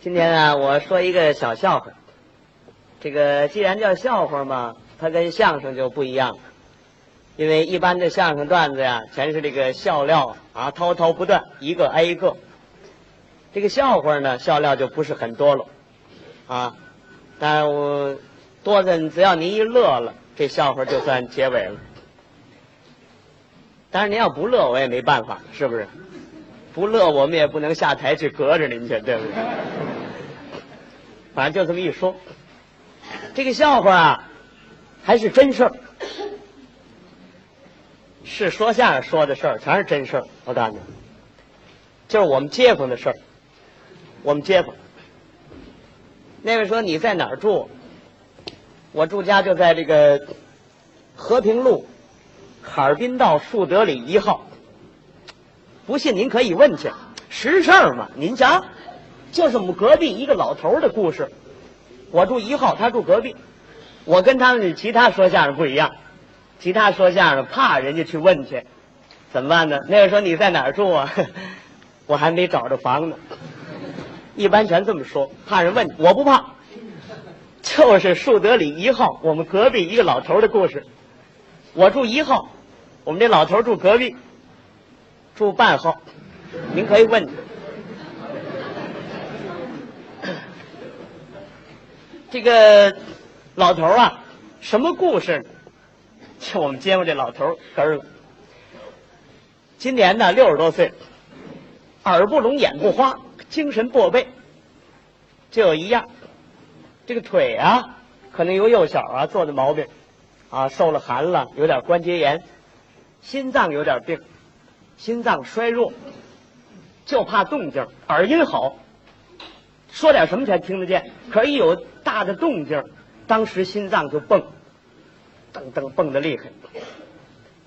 今天啊，我说一个小笑话。这个既然叫笑话嘛，它跟相声就不一样了。因为一般的相声段子呀，全是这个笑料啊，滔滔不断，一个挨一个。这个笑话呢，笑料就不是很多了啊。但我多的，只要您一乐了，这笑话就算结尾了。但是您要不乐，我也没办法，是不是？不乐，我们也不能下台去隔着您去，对不对？反正就这么一说，这个笑话啊，还是真事儿，是说相声说的事儿，全是真事儿。我告诉你，就是我们街坊的事儿。我们街坊，那位说你在哪儿住？我住家就在这个和平路哈尔滨道树德里一号。不信您可以问去，实事儿嘛。您瞧，就是我们隔壁一个老头的故事。我住一号，他住隔壁。我跟他们其他说相声不一样，其他说相声怕人家去问去，怎么办呢？那个说你在哪儿住啊？我还没找着房呢。一般全这么说，怕人问，我不怕。就是树德里一号，我们隔壁一个老头的故事。我住一号，我们这老头住隔壁，住半号。您可以问。这个老头啊，什么故事？就我们街坊这老头根儿了。今年呢，六十多岁，耳不聋，眼不花。精神过背，就有一样，这个腿啊，可能由幼小啊做的毛病，啊受了寒了，有点关节炎，心脏有点病，心脏衰弱，就怕动静，耳音好，说点什么才听得见，可一有大的动静，当时心脏就蹦，噔噔蹦的厉害。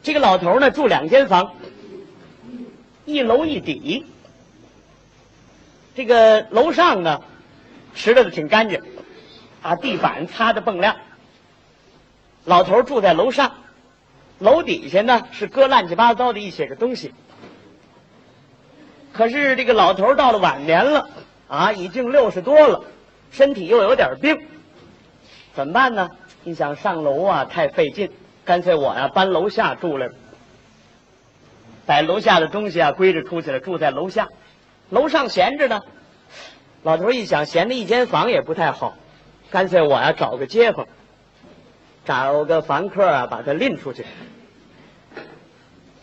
这个老头呢住两间房，一楼一底。这个楼上呢，拾掇的挺干净，啊，地板擦的锃亮。老头住在楼上，楼底下呢是搁乱七八糟的一些个东西。可是这个老头到了晚年了，啊，已经六十多了，身体又有点病，怎么办呢？你想上楼啊，太费劲，干脆我呀搬楼下住了，把楼下的东西啊归置出去了，住在楼下。楼上闲着呢，老头一想，闲着一间房也不太好，干脆我呀找个街坊，找个房客啊，把他拎出去。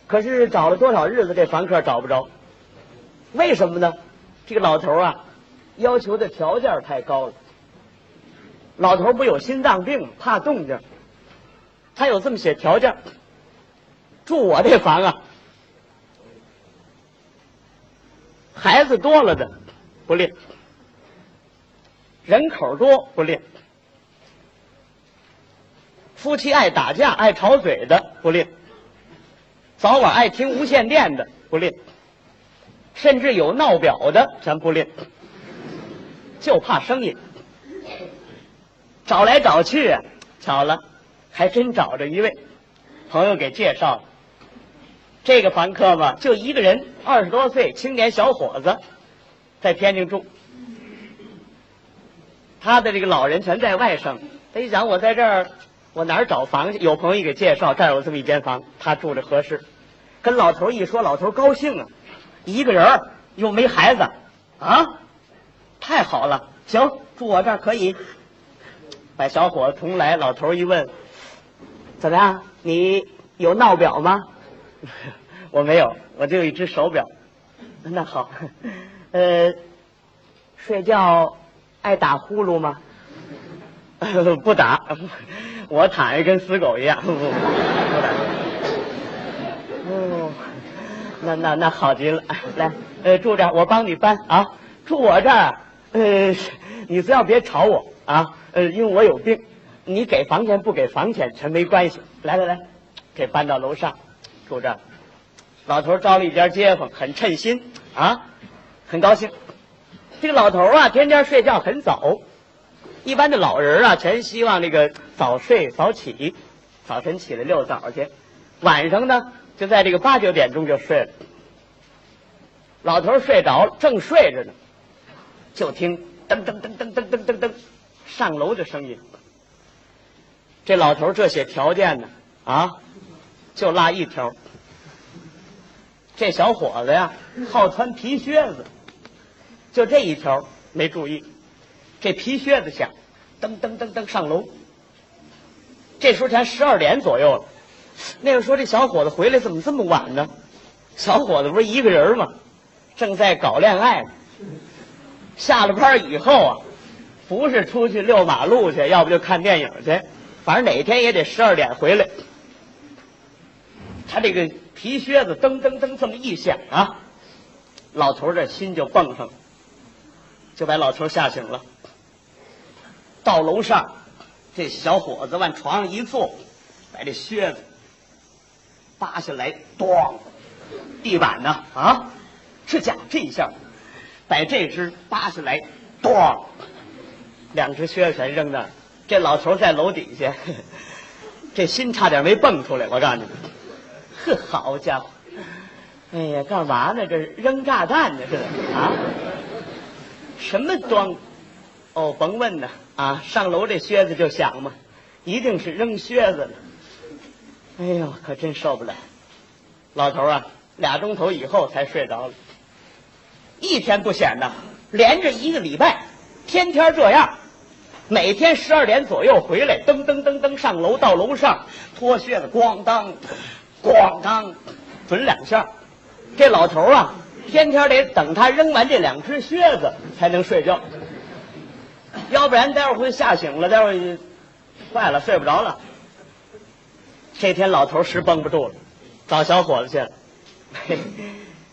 可是找了多少日子，这房客找不着，为什么呢？这个老头啊，要求的条件太高了。老头不有心脏病，怕动静，他有这么些条件，住我这房啊。孩子多了的不练，人口多不练，夫妻爱打架爱吵嘴的不吝，早晚爱听无线电的不吝，甚至有闹表的咱不吝，就怕声音。找来找去，巧了，还真找着一位朋友给介绍了。这个房客嘛，就一个人，二十多岁，青年小伙子，在天津住。他的这个老人全在外省。他一想，我在这儿，我哪儿找房去？有朋友给介绍，这儿有这么一间房，他住着合适。跟老头一说，老头高兴啊，一个人又没孩子，啊，太好了，行，住我这儿可以。把小伙子同来，老头一问，怎么样？你有闹表吗？我没有，我就有一只手表。那好，呃，睡觉爱打呼噜吗？不打，我躺下跟死狗一样。不打。哦，那那那好极了，来，呃，住这儿，我帮你搬啊。住我这儿，呃，你只要别吵我啊，呃，因为我有病。你给房钱不给房钱全没关系。来来来，给搬到楼上。住这儿，老头招了一家街坊，很称心啊，很高兴。这个老头啊，天天睡觉很早，一般的老人啊，全希望那个早睡早起，早晨起来遛早去，晚上呢就在这个八九点钟就睡了。老头睡着了，正睡着呢，就听噔噔噔噔噔噔噔噔，上楼的声音。这老头这些条件呢，啊，就落一条。这小伙子呀，好穿皮靴子，就这一条没注意，这皮靴子响，噔噔噔噔上楼。这时候才十二点左右了，那个说这小伙子回来怎么这么晚呢？小伙子不是一个人吗？正在搞恋爱呢。下了班以后啊，不是出去遛马路去，要不就看电影去，反正哪天也得十二点回来。他这个皮靴子噔噔噔这么一响啊，老头这心就蹦上了，就把老头吓醒了。到楼上，这小伙子往床上一坐，把这靴子扒下来，咣，地板呢啊，是假这一下，把这只扒下来，咣，两只靴子全扔那儿。这老头在楼底下，这心差点没蹦出来。我告诉你。呵，好家伙！哎呀，干嘛呢？这扔炸弹呢，是啊？什么装？哦，甭问呢啊！上楼这靴子就响嘛，一定是扔靴子了。哎呦，可真受不了！老头啊，俩钟头以后才睡着了。一天不显呐，连着一个礼拜，天天这样，每天十二点左右回来，噔噔噔噔上楼，到楼上脱靴子，咣当。咣当，准两下。这老头啊，天天得等他扔完这两只靴子才能睡觉，要不然待会儿会吓醒了，待会儿坏了睡不着了。这天老头实绷不住了，找小伙子去了。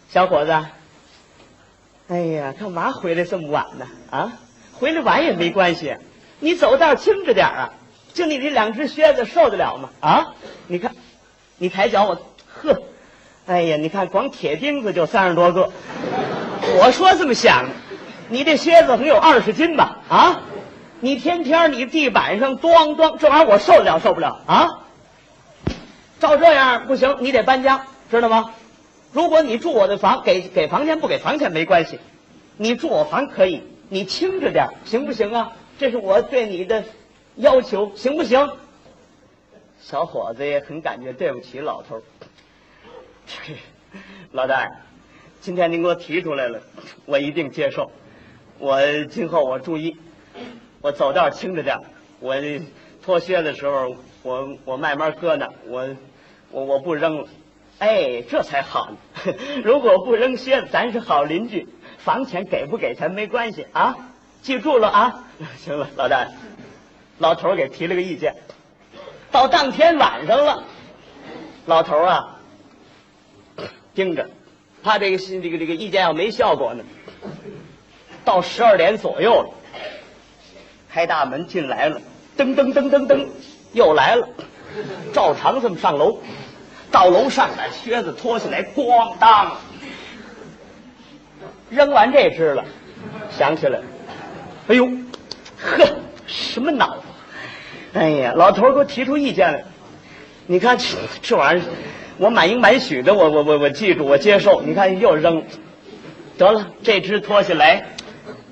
小伙子，哎呀，干嘛回来这么晚呢？啊，回来晚也没关系，你走道轻着点啊。就你这两只靴子受得了吗？啊，你看。你抬脚，我呵，哎呀，你看光铁钉子就三十多个。我说这么想，你这靴子能有二十斤吧？啊，你天天你地板上咣咣，这玩意儿我受得了受不了啊？照这样不行，你得搬家，知道吗？如果你住我的房，给给房钱不给房钱没关系，你住我房可以，你轻着点，行不行啊？这是我对你的要求，行不行？小伙子也很感觉对不起老头儿，老大，今天您给我提出来了，我一定接受。我今后我注意，我走道轻着点我脱靴的时候，我我慢慢搁那，我我我不扔了。哎，这才好呢。如果不扔靴子，咱是好邻居，房钱给不给钱没关系啊。记住了啊。行了，老大爷，老头给提了个意见。到当天晚上了，老头啊，盯着，怕这个这个这个意见要没效果呢。到十二点左右了，开大门进来了，噔噔噔噔噔，又来了，照常这么上楼，到楼上把靴子脱下来，咣当，扔完这只了，想起来，哎呦，呵，什么脑子？哎呀，老头给我提出意见了，你看这这玩意儿，我满应满许的，我我我我记住，我接受。你看又扔，得了，这只脱下来，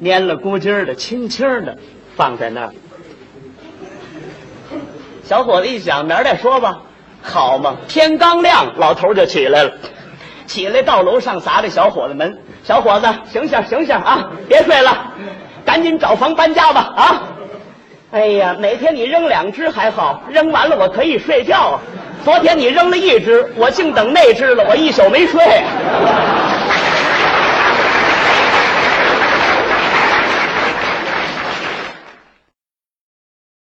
蔫了咕叽的，轻轻的放在那儿。小伙子一想，明儿再说吧，好嘛。天刚亮，老头就起来了，起来到楼上砸这小伙子门。小伙子，醒醒醒醒啊，别睡了，赶紧找房搬家吧啊！哎呀，哪天你扔两只还好，扔完了我可以睡觉啊。昨天你扔了一只，我净等那只了，我一宿没睡。